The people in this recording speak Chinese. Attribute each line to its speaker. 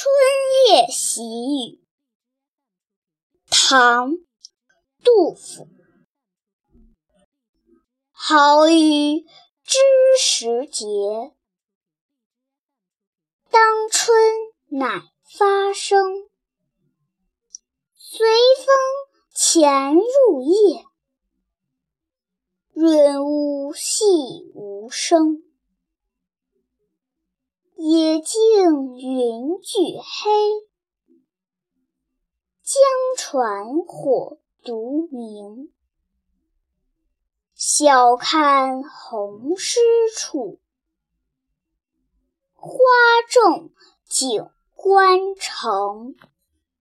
Speaker 1: 春夜喜雨，唐·杜甫。好雨知时节，当春乃发生。随风潜入夜，润物细无声。野径云俱黑，江船火独明。晓看红湿处，花重锦官城。